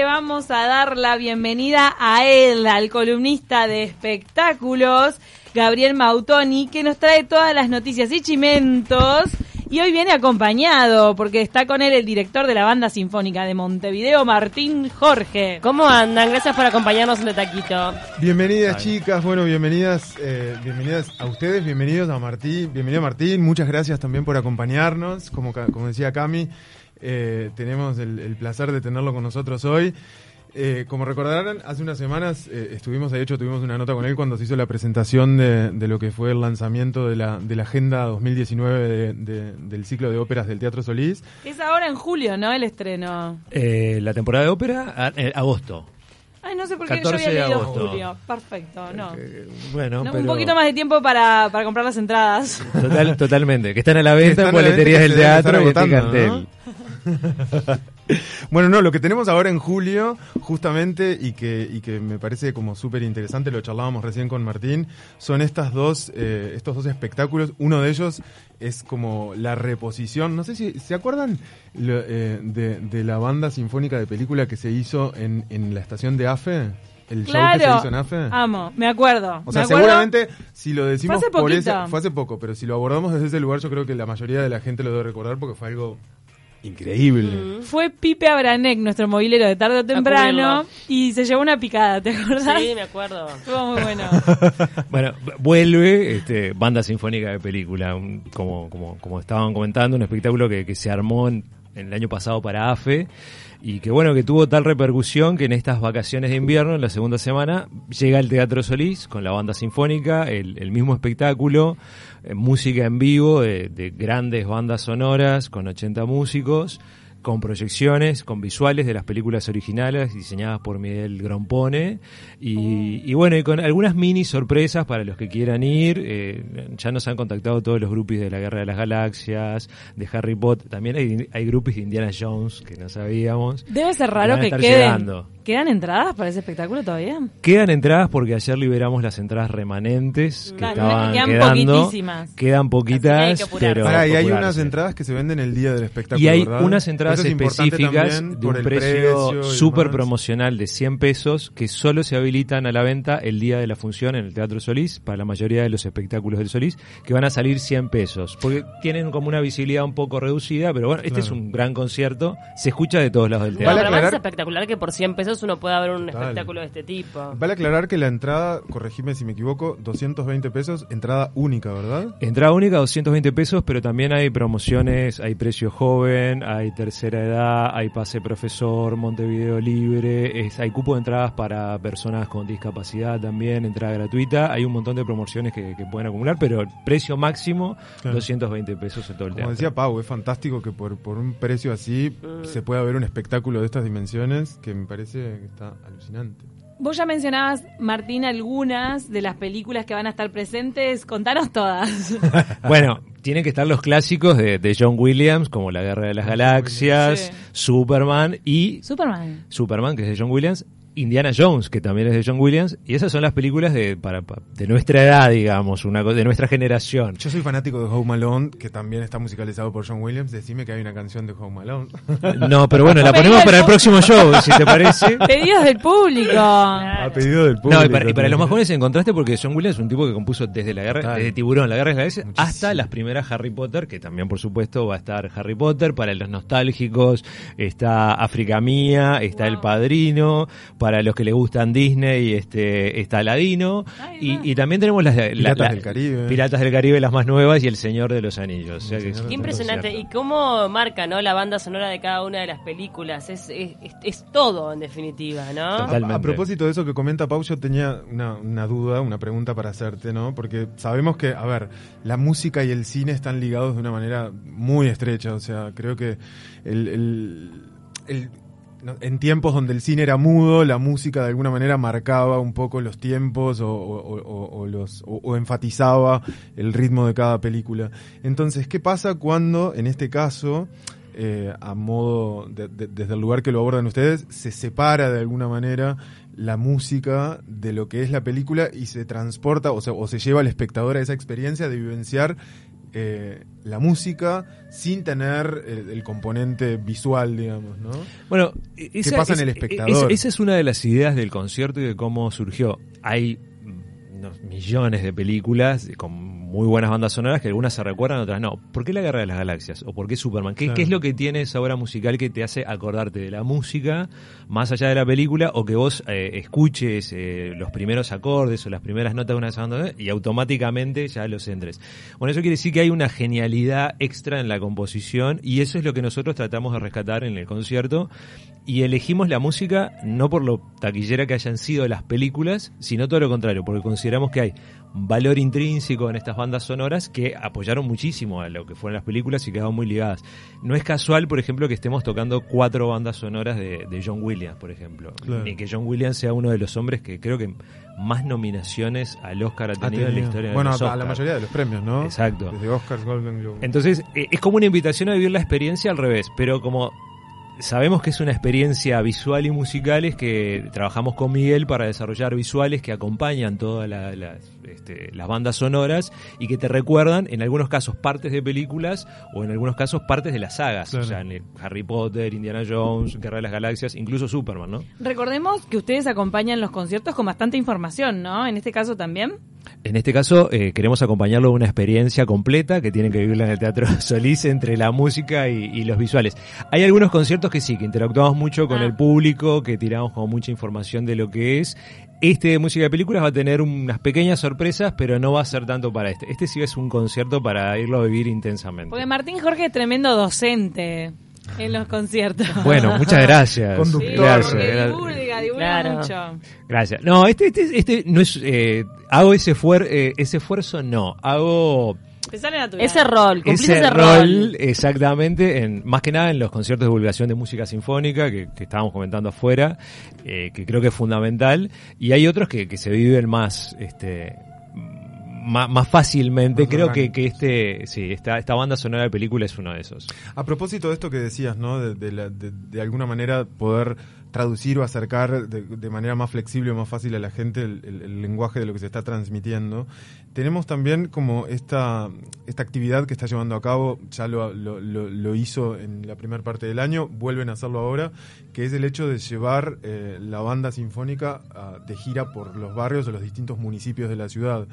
le vamos a dar la bienvenida a él, al columnista de espectáculos, Gabriel Mautoni, que nos trae todas las noticias y chimentos. Y hoy viene acompañado, porque está con él el director de la Banda Sinfónica de Montevideo, Martín Jorge. ¿Cómo andan? Gracias por acompañarnos en el taquito. Bienvenidas chicas, bueno, bienvenidas, eh, bienvenidas a ustedes, bienvenidos a Martín, bienvenido Martín, muchas gracias también por acompañarnos, como, como decía Cami, eh, tenemos el, el, placer de tenerlo con nosotros hoy. Eh, como recordarán, hace unas semanas eh, estuvimos, de hecho tuvimos una nota con él cuando se hizo la presentación de, de lo que fue el lanzamiento de la, de la Agenda 2019 de, de, del ciclo de óperas del Teatro Solís. Es ahora en julio, ¿no? El estreno. Eh, la temporada de ópera, a, agosto. Ay, no sé por qué yo había leído julio. Perfecto, no. Eh, bueno, no, pero... Un poquito más de tiempo para, para comprar las entradas. Total, totalmente. Que están a la venta en boleterías del teatro y este cartel. ¿no? bueno, no, lo que tenemos ahora en julio, justamente, y que, y que me parece como súper interesante, lo charlábamos recién con Martín, son estas dos, eh, estos dos espectáculos. Uno de ellos es como la reposición, no sé si se acuerdan lo, eh, de, de, la banda sinfónica de película que se hizo en, en la estación de AFE. El claro, show que se hizo en AFE. Amo, me acuerdo. O sea, acuerdo. seguramente si lo decimos fue hace por fue hace poco, pero si lo abordamos desde ese lugar, yo creo que la mayoría de la gente lo debe recordar porque fue algo increíble. Mm. Fue Pipe Abranek, nuestro movilero de tarde o temprano, y se llevó una picada, ¿te acordás? Sí, me acuerdo. Estuvo muy bueno. bueno, vuelve este, Banda Sinfónica de Película, un, como, como, como estaban comentando, un espectáculo que, que se armó en, en el año pasado para AFE y que bueno, que tuvo tal repercusión que en estas vacaciones de invierno, en la segunda semana, llega el Teatro Solís con la banda sinfónica, el, el mismo espectáculo, eh, música en vivo de, de, grandes bandas sonoras con 80 músicos, con proyecciones, con visuales de las películas originales diseñadas por Miguel Grompone y, y bueno, y con algunas mini sorpresas para los que quieran ir. Eh, ya nos han contactado todos los grupos de la Guerra de las Galaxias, de Harry Potter, también hay, hay grupos de Indiana Jones que no sabíamos. Debe ser raro que, que queden. Llegando. ¿Quedan entradas para ese espectáculo todavía? Quedan entradas porque ayer liberamos las entradas remanentes que claro, estaban quedan quedando. poquitísimas. Quedan poquitas, pero Pará, y hay unas entradas que se venden el día del espectáculo, Y hay ¿verdad? unas entradas específicas de un precio súper promocional de 100 pesos que solo se habilitan a la venta el día de la función en el Teatro Solís para la mayoría de los espectáculos del Solís que van a salir 100 pesos porque tienen como una visibilidad un poco reducida, pero bueno, este Claro. es un gran concierto, se escucha de todos lados del teatro. Vale pero es espectacular que por 100 pesos uno pueda ver un Dale. espectáculo de este tipo. Vale aclarar que la entrada, corregime si me equivoco, 220 pesos, entrada única, ¿verdad? Entrada única 220 pesos, pero también hay promociones, hay precio joven, hay tercera edad, hay pase profesor, Montevideo libre, es, hay cupo de entradas para personas con discapacidad también, entrada gratuita, hay un montón de promociones que, que pueden acumular, pero el precio máximo Claro. 220 pesos en todo el Como teatro. decía Pau, es fantástico que por, por un precio así se pueda ver un espectáculo de estas dimensiones que me parece que está alucinante. Vos ya mencionabas, Martín, algunas de las películas que van a estar presentes. Contanos todas. Bueno, tienen que estar los clásicos de, de John Williams, como La Guerra de las Galaxias, Sí. Superman y Superman. Superman, que es de John Williams, Indiana Jones, que también es de John Williams, y esas son las películas de, para, pa- de nuestra edad, digamos, una, de nuestra generación. Yo soy fanático de Home Alone, que también está musicalizado por John Williams. Decime que hay una canción de Home Alone. No, pero bueno, la ponemos para el próximo show, si te parece. Pedidos del público. A pedido del público. No, y para, y para los más jóvenes en contraste porque John Williams es un tipo que compuso desde la guerra, desde Tiburón, la guerra de las Galaxias, Muchísimo. hasta las primeras Harry Potter, que también por supuesto va a estar Harry Potter, para los nostálgicos está África Mía, está El Padrino, para los que les gustan Disney este está Aladino, Ay, y, también tenemos las la- Piratas la- del Caribe. Piratas del Caribe, las más nuevas, y El Señor de los Anillos. O sea que es Señor un Qué impresionante. Y cómo marca ¿no? la banda sonora de cada una de las películas. Es, es, es- es todo, en definitiva, ¿no? A, a propósito de eso que comenta Pau, yo tenía una, una duda, una pregunta para hacerte, ¿no? Porque sabemos que, a ver, la música y el cine están ligados de una manera muy estrecha. O sea, creo que el, el- el- no, en tiempos donde el cine era mudo, la música de alguna manera marcaba un poco los tiempos o, o- o- enfatizaba el ritmo de cada película. Entonces, ¿qué pasa cuando, en este caso, eh, a modo, de- desde el lugar que lo abordan ustedes, se separa de alguna manera la música de lo que es la película y se transporta o, se- o se lleva al espectador a esa experiencia de vivenciar eh, la música sin tener el, el componente visual, digamos, ¿no? Bueno, ¿Qué esa, pasa en el espectador? es- esa es una de las ideas del concierto y de cómo surgió. Hay mm, unos millones de películas con muy buenas bandas sonoras que algunas se recuerdan, otras no. ¿Por qué la Guerra de las Galaxias? ¿O por qué Superman? ¿Qué, Claro. qué es lo que tiene esa obra musical que te hace acordarte de la música más allá de la película o que vos eh, escuches eh, los primeros acordes o las primeras notas de una de esas bandas y automáticamente ya los entres? Bueno, eso quiere decir que hay una genialidad extra en la composición y eso es lo que nosotros tratamos de rescatar en el concierto y elegimos la música no por lo taquillera que hayan sido las películas, sino todo lo contrario, porque consideramos que hay valor intrínseco en estas bandas sonoras que apoyaron muchísimo a lo que fueron las películas y quedaron muy ligadas. No es casual, por ejemplo, que estemos tocando cuatro bandas sonoras de, de John Williams, por ejemplo, Claro. y que John Williams sea uno de los hombres que creo que más nominaciones al Oscar ha Ha tenido en la historia de bueno, los a la Oscar. mayoría de los premios, ¿no? Exacto. Desde Oscars, Golden Globe. Entonces, eh, es como una invitación a vivir la experiencia al revés, pero como sabemos que es una experiencia visual y musical, es que trabajamos con Miguel para desarrollar visuales que acompañan todas la- las, este, las bandas sonoras y que te recuerdan, en algunos casos, partes de películas o en algunos casos partes de las sagas. Claro. O sea, en el Harry Potter, Indiana Jones, Guerra de las Galaxias, incluso Superman, ¿no? Recordemos que ustedes acompañan los conciertos con bastante información, ¿no? En este caso también. En este caso, eh, queremos acompañarlo de una experiencia completa que tienen que vivirla en el Teatro Solís entre la música y, y los visuales. Hay algunos conciertos que sí, que interactuamos mucho con Ah. el público, que tiramos como mucha información de lo que es. Este de música de películas va a tener unas pequeñas sorpresas, pero no va a ser tanto para este. Este sí es un concierto para irlo a vivir intensamente. Porque Martín Jorge es tremendo docente en los conciertos. Bueno, muchas gracias. Sí, Conductor. Gracias. Divulga, Claro. mucho. Gracias. No, este, este, este no es. eh, hago ese, fuer- eh, ese esfuerzo, no. Hago. Te sale natural. Ese rol, cumplís ese, ese, rol, exactamente, en, más que nada en los conciertos de divulgación de música sinfónica que, que estábamos comentando afuera, eh, que creo que es fundamental, y hay otros que, que se viven más, este, más, más fácilmente. Más creo que, que este, sí, esta, esta banda sonora de película es uno de esos. A propósito de esto que decías, ¿no? De, de la- de- de alguna manera poder traducir o acercar de, manera más flexible o más fácil a la gente el, lenguaje de lo que se está transmitiendo. Tenemos también como esta, esta actividad que está llevando a cabo, ya lo hizo en la primera parte del año, vuelven a hacerlo ahora, que es el hecho de llevar eh, la banda sinfónica ah, de gira por los barrios o los distintos municipios de la ciudad.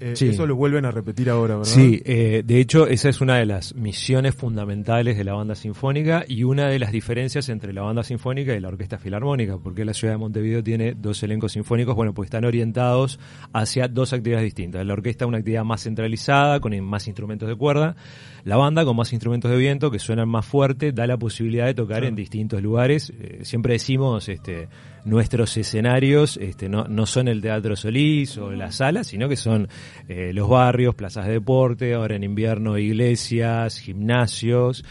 Eh, Sí. Eso lo vuelven a repetir ahora, ¿verdad? Sí, eh, de hecho esa es una de las misiones fundamentales de la banda sinfónica y una de las diferencias entre la banda sinfónica y la orquesta filarmónica, porque la ciudad de Montevideo tiene dos elencos sinfónicos, bueno, pues están orientados hacia dos actividades distintas. La orquesta una actividad más centralizada, con más instrumentos de cuerda, la banda con más instrumentos de viento que suenan más fuerte, da la posibilidad de tocar Claro. en distintos lugares. Eh, siempre decimos, este, nuestros escenarios este, no, no son el Teatro Solís o la sala, sino que son eh, los barrios, plazas de deporte, ahora en invierno iglesias, gimnasios.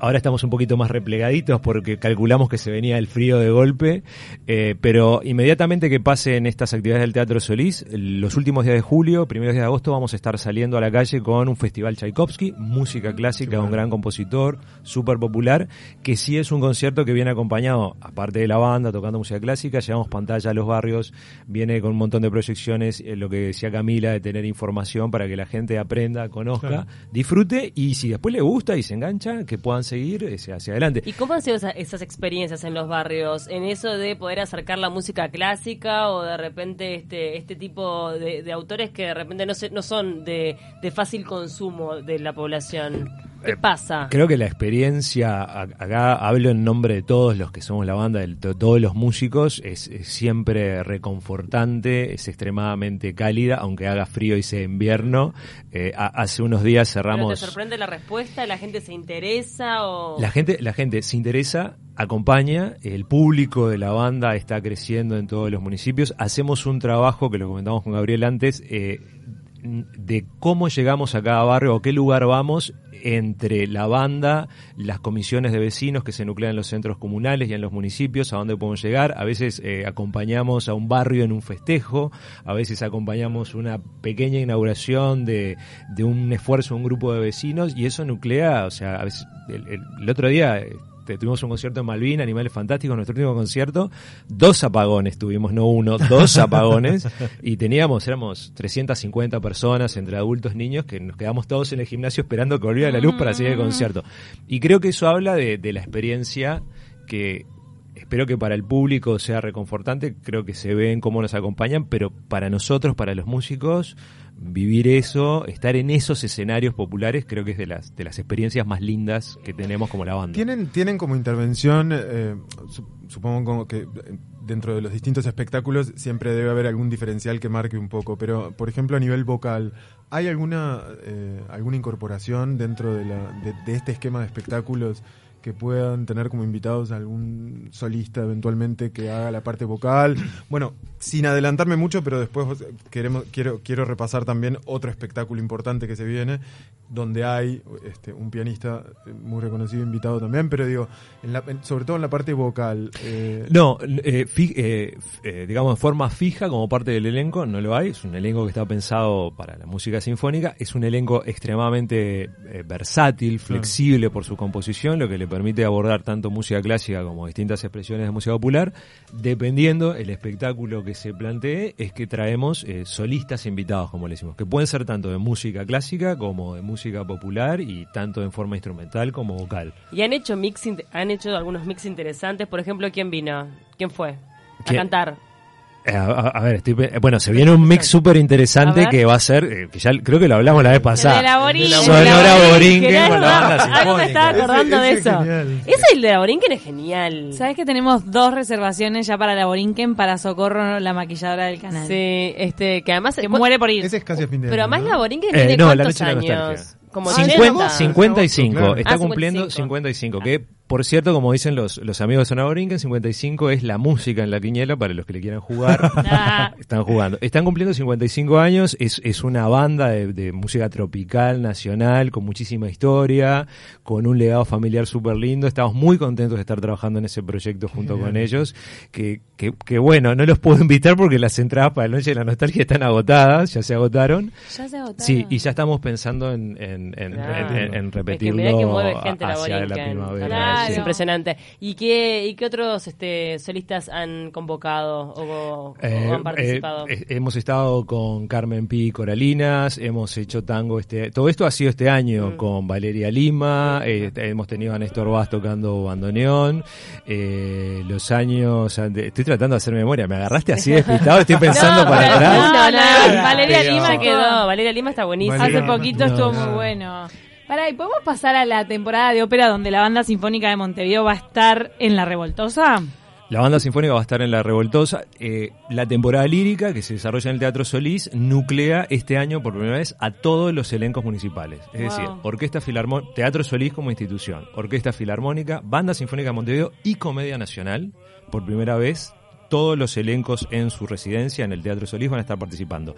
Ahora estamos un poquito más replegaditos porque calculamos que se venía el frío de golpe, eh, pero inmediatamente que pasen estas actividades del Teatro Solís, los últimos días de julio, primeros días de agosto, vamos a estar saliendo a la calle con un festival Tchaikovsky, música clásica, un gran compositor, súper popular, que sí es un concierto que viene acompañado, aparte de la banda tocando música clásica, llevamos pantalla a los barrios, viene con un montón de proyecciones, eh, lo que decía Camila, de tener información para que la gente aprenda, conozca, Claro. disfrute y si después le gusta y se engancha, que puedan seguir ese, hacia adelante. ¿Y cómo han sido esa- esas experiencias en los barrios? En eso de poder acercar la música clásica o de repente este este tipo de, de autores que de repente no, se- no son de, de fácil consumo de la población. ¿Qué Eh, pasa? Creo que la experiencia, acá hablo en nombre de todos los que somos la banda, de to- todos los músicos, es, es siempre reconfortante, es extremadamente cálida, aunque haga frío y sea invierno. Eh, a- hace unos días ¿Pero cerramos... ¿Te sorprende la respuesta? ¿La gente se interesa? O... La gente, la gente se interesa, acompaña, el público de la banda está creciendo en todos los municipios. Hacemos un trabajo que lo comentamos con Gabriel antes, eh, de cómo llegamos a cada barrio o qué lugar vamos entre la banda, las comisiones de vecinos que se nuclean en los centros comunales y en los municipios, a dónde podemos llegar. A veces eh, acompañamos a un barrio en un festejo, a veces acompañamos una pequeña inauguración de, de un esfuerzo un grupo de vecinos y eso nuclea, o sea, a veces, el, el- el otro día eh, este, tuvimos un concierto en Malvin, Animales Fantásticos, nuestro último concierto, dos apagones tuvimos, no uno, dos apagones, y teníamos, éramos 350 personas, entre adultos, niños, que nos quedamos todos en el gimnasio esperando que volviera la luz para seguir el concierto. Y creo que eso habla de, de la experiencia que espero que para el público sea reconfortante, creo que se ven cómo nos acompañan, pero para nosotros, para los músicos, vivir eso, estar en esos escenarios populares, creo que es de las, de las experiencias más lindas que tenemos como la banda. Tienen, tienen como intervención, eh, su- supongo como que dentro de los distintos espectáculos siempre debe haber algún diferencial que marque un poco, pero por ejemplo a nivel vocal, ¿hay alguna, eh, alguna incorporación dentro de, la, de, de este esquema de espectáculos que puedan tener como invitados a algún solista eventualmente que haga la parte vocal? Bueno, sin adelantarme mucho, pero después vos- queremos, quiero, quiero repasar también otro espectáculo importante que se viene, donde hay este, un pianista eh, muy reconocido invitado también, pero digo, en la- sobre todo en la parte vocal. eh, No, eh, fi- eh, eh, digamos, de forma fija como parte del elenco, no lo hay. Es un elenco que está pensado para la música sinfónica. Es un elenco extremadamente eh, versátil, flexible por su composición, lo que le permite abordar tanto música clásica como distintas expresiones de música popular. Dependiendo el espectáculo que se plantee, es que traemos eh, solistas invitados, como le decimos, que pueden ser tanto de música clásica como de música popular y tanto en forma instrumental como vocal. Y han hecho mix, han hecho algunos mix interesantes. Por ejemplo, ¿quién vino? ¿Quién fue? A ¿Quién? cantar. Eh, A, ver, estoy bueno, se viene un mix súper interesante que va a ser, eh, que ya creo que lo hablamos la vez pasada. de la Borinquen. Sonora Borinquen con la banda me estaba acordando Ese- de ese eso. genial. Ese el de la Borinquen es genial. ¿Sabes que tenemos dos reservaciones ya para la Borinquen para Socorro, la maquilladora del canal? Sí, este, que además... Que muere por ir. ese es casi a fin de Pero además ¿no? la Borinquen Eh, tiene no, la cuántos noche de la años? nostalgia. Como Cincuenta- 80. 55, Claro. está Ah, cumpliendo 55. 55, que por cierto, como dicen los, los amigos de Sonora Borinquen, 55 es la música en la quiniela para los que le quieran jugar. Están jugando. Están cumpliendo 55 años, es, es una banda de, de música tropical, nacional, con muchísima historia, con un legado familiar súper lindo. Estamos muy contentos de estar trabajando en ese proyecto junto con ellos. Que, que, que bueno, no los puedo invitar porque las entradas para la Noche de la Nostalgia están agotadas, ya se agotaron. Ya se agotaron. Sí, y ya estamos pensando en, en, en, Claro. en- en Es que repetirlo mirá que mueve gente la hacia la primavera. Claro. Es impresionante. ¿Y qué, y qué otros este, solistas han convocado o, o Eh, han participado? eh, eh, hemos estado con Carmen Pi y Coralinas, hemos hecho tango este, todo esto ha sido este año Mm. con Valeria Lima, eh, hemos tenido a Néstor Vaz tocando bandoneón, eh, los años, estoy tratando de hacer memoria, me agarraste así despistado, estoy pensando No, para atrás. no, no, no, Valeria Pero- Lima quedó. Valeria Lima está buenísima. Hace poquito No, estuvo no. muy bueno. Pará, ¿y podemos pasar a la temporada de ópera donde la Banda Sinfónica de Montevideo va a estar en La Revoltosa? La banda sinfónica va a estar en La Revoltosa. Eh, la temporada lírica, que se desarrolla en el Teatro Solís, nuclea este año por primera vez a todos los elencos municipales. Es Wow. decir, Orquesta Filarmónica, Teatro Solís como institución, Orquesta Filarmónica, Banda Sinfónica de Montevideo y Comedia Nacional. Por primera vez, todos los elencos en su residencia en el Teatro Solís van a estar participando.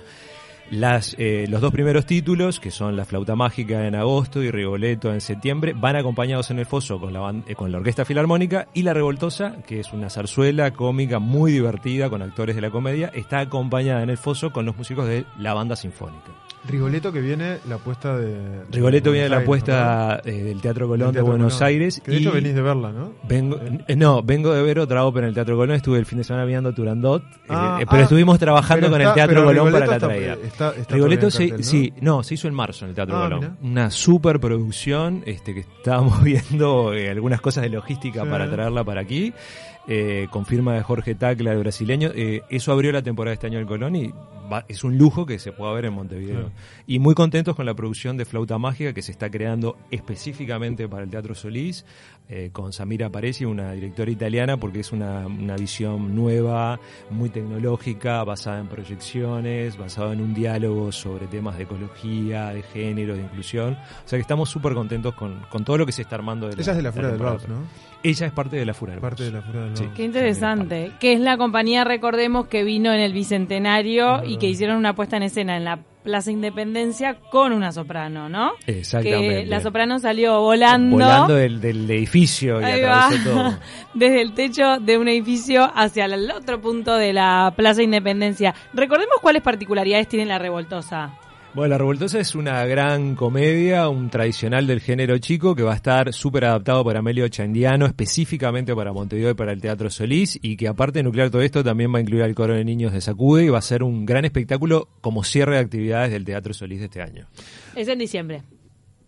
Las, eh, los dos primeros títulos, que son La Flauta Mágica en agosto y Rigoletto en septiembre, van acompañados en el foso con la, eh, con la Orquesta Filarmónica y La Revoltosa, que es una zarzuela cómica muy divertida con actores de la comedia, está acompañada en el foso con los músicos de la banda sinfónica. Rigoletto que viene la apuesta de... Rigoletto viene de la Buenos Aires, apuesta eh, del Teatro. Colón Del de Buenos Colón. Aires. Que de hecho venís de verla, ¿no? Vengo, eh, no, vengo de ver otra ópera en el Teatro Colón. Estuve el fin de semana viendo Turandot, eh, Ah, eh, pero ah, estuvimos trabajando pero con está- el Teatro Colón para la está- traída. está- Rigoletto se, cartel, ¿no? sí, no, se hizo en marzo en el Teatro Ah, Colón. mirá. Una super producción, este, que estábamos viendo eh, algunas cosas de logística Sí. para traerla para aquí. Eh, con firma de Jorge Tacla, de brasileño. Eh, eso abrió la temporada de este año del Colón y va- es un lujo que se pueda ver en Montevideo. Claro. Y muy contentos con la producción de Flauta Mágica que se está creando específicamente para el Teatro Solís, eh, con Samira Paresi, una directora italiana, porque es una, una visión nueva, muy tecnológica, basada en proyecciones, basada en un diálogo sobre temas de ecología, de género, de inclusión. O sea que estamos súper contentos con, con todo lo que se está armando. De Ella es de la Furia del. Baus, ¿no? Ella es parte de la Fura del Parte de la Furia del Sí. Qué interesante. Que es la compañía, recordemos, que vino en el Bicentenario y que hicieron una puesta en escena en la Plaza Independencia con una soprano, ¿no? Exactamente. Que la soprano salió volando. Volando del, del edificio y atravesó todo. Desde el techo de un edificio hacia el otro punto de la Plaza Independencia. Recordemos cuáles particularidades tiene la revoltosa. Bueno, La Revoltosa es una gran comedia, un tradicional del género chico que va a estar súper adaptado para Amelio Chandiano, específicamente para Montevideo y para el Teatro Solís, y que aparte de nuclear todo esto también va a incluir al coro de niños de Sacude y va a ser un gran espectáculo como cierre de actividades del Teatro Solís de este año. Es en diciembre.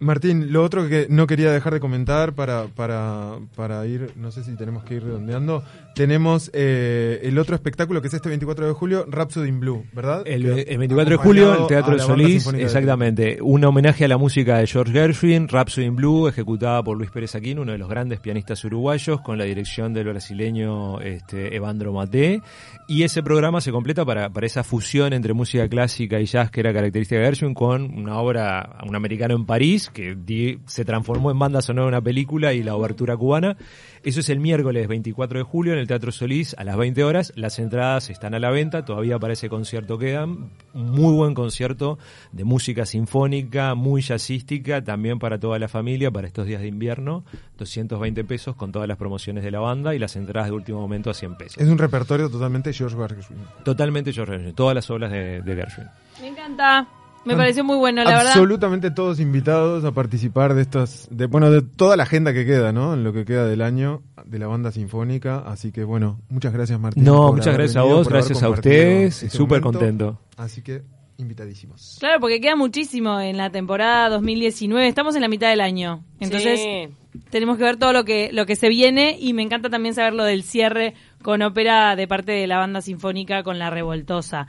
Martín, lo otro que no quería dejar de comentar para, para, para ir, no sé si tenemos que ir redondeando, tenemos eh, el otro espectáculo que es este 24 de julio, Rhapsody in Blue, ¿verdad? El, Que el 24 de julio, el Teatro Solís, exactamente. Un homenaje a la música de George Gershwin, Rhapsody in Blue, ejecutada por Luis Pérez Aquino, uno de los grandes pianistas uruguayos, con la dirección del brasileño este, Evandro Mate. Y ese programa se completa para, para esa fusión entre música clásica y jazz que era característica de Gershwin con una obra, un americano en París, que di- se transformó en banda sonora de una película y la obertura cubana. Eso es el miércoles 24 de julio en el Teatro Solís a las 20 horas. Las entradas están a la venta, todavía para ese concierto quedan. Un muy buen concierto de música sinfónica, muy jazzística, también para toda la familia, para estos días de invierno. 220 pesos con todas las promociones de la banda y las entradas de último momento a 100 pesos. Es un repertorio totalmente George Gershwin. Totalmente George Gershwin, todas las obras de, de Gershwin. Me encanta. Me pareció muy bueno, la verdad. Absolutamente todos invitados a participar de estas, de, bueno, de toda la agenda que queda, ¿no? En lo que queda del año de la banda sinfónica. Así que bueno, muchas gracias Martín. No, muchas gracias a vos, gracias a ustedes, este súper contento. Así que invitadísimos. Claro, porque queda muchísimo en la temporada 2019. Estamos en la mitad del año. Entonces, Sí. tenemos que ver todo lo que, lo que se viene y me encanta también saber lo del cierre con ópera de parte de la banda sinfónica con la revoltosa.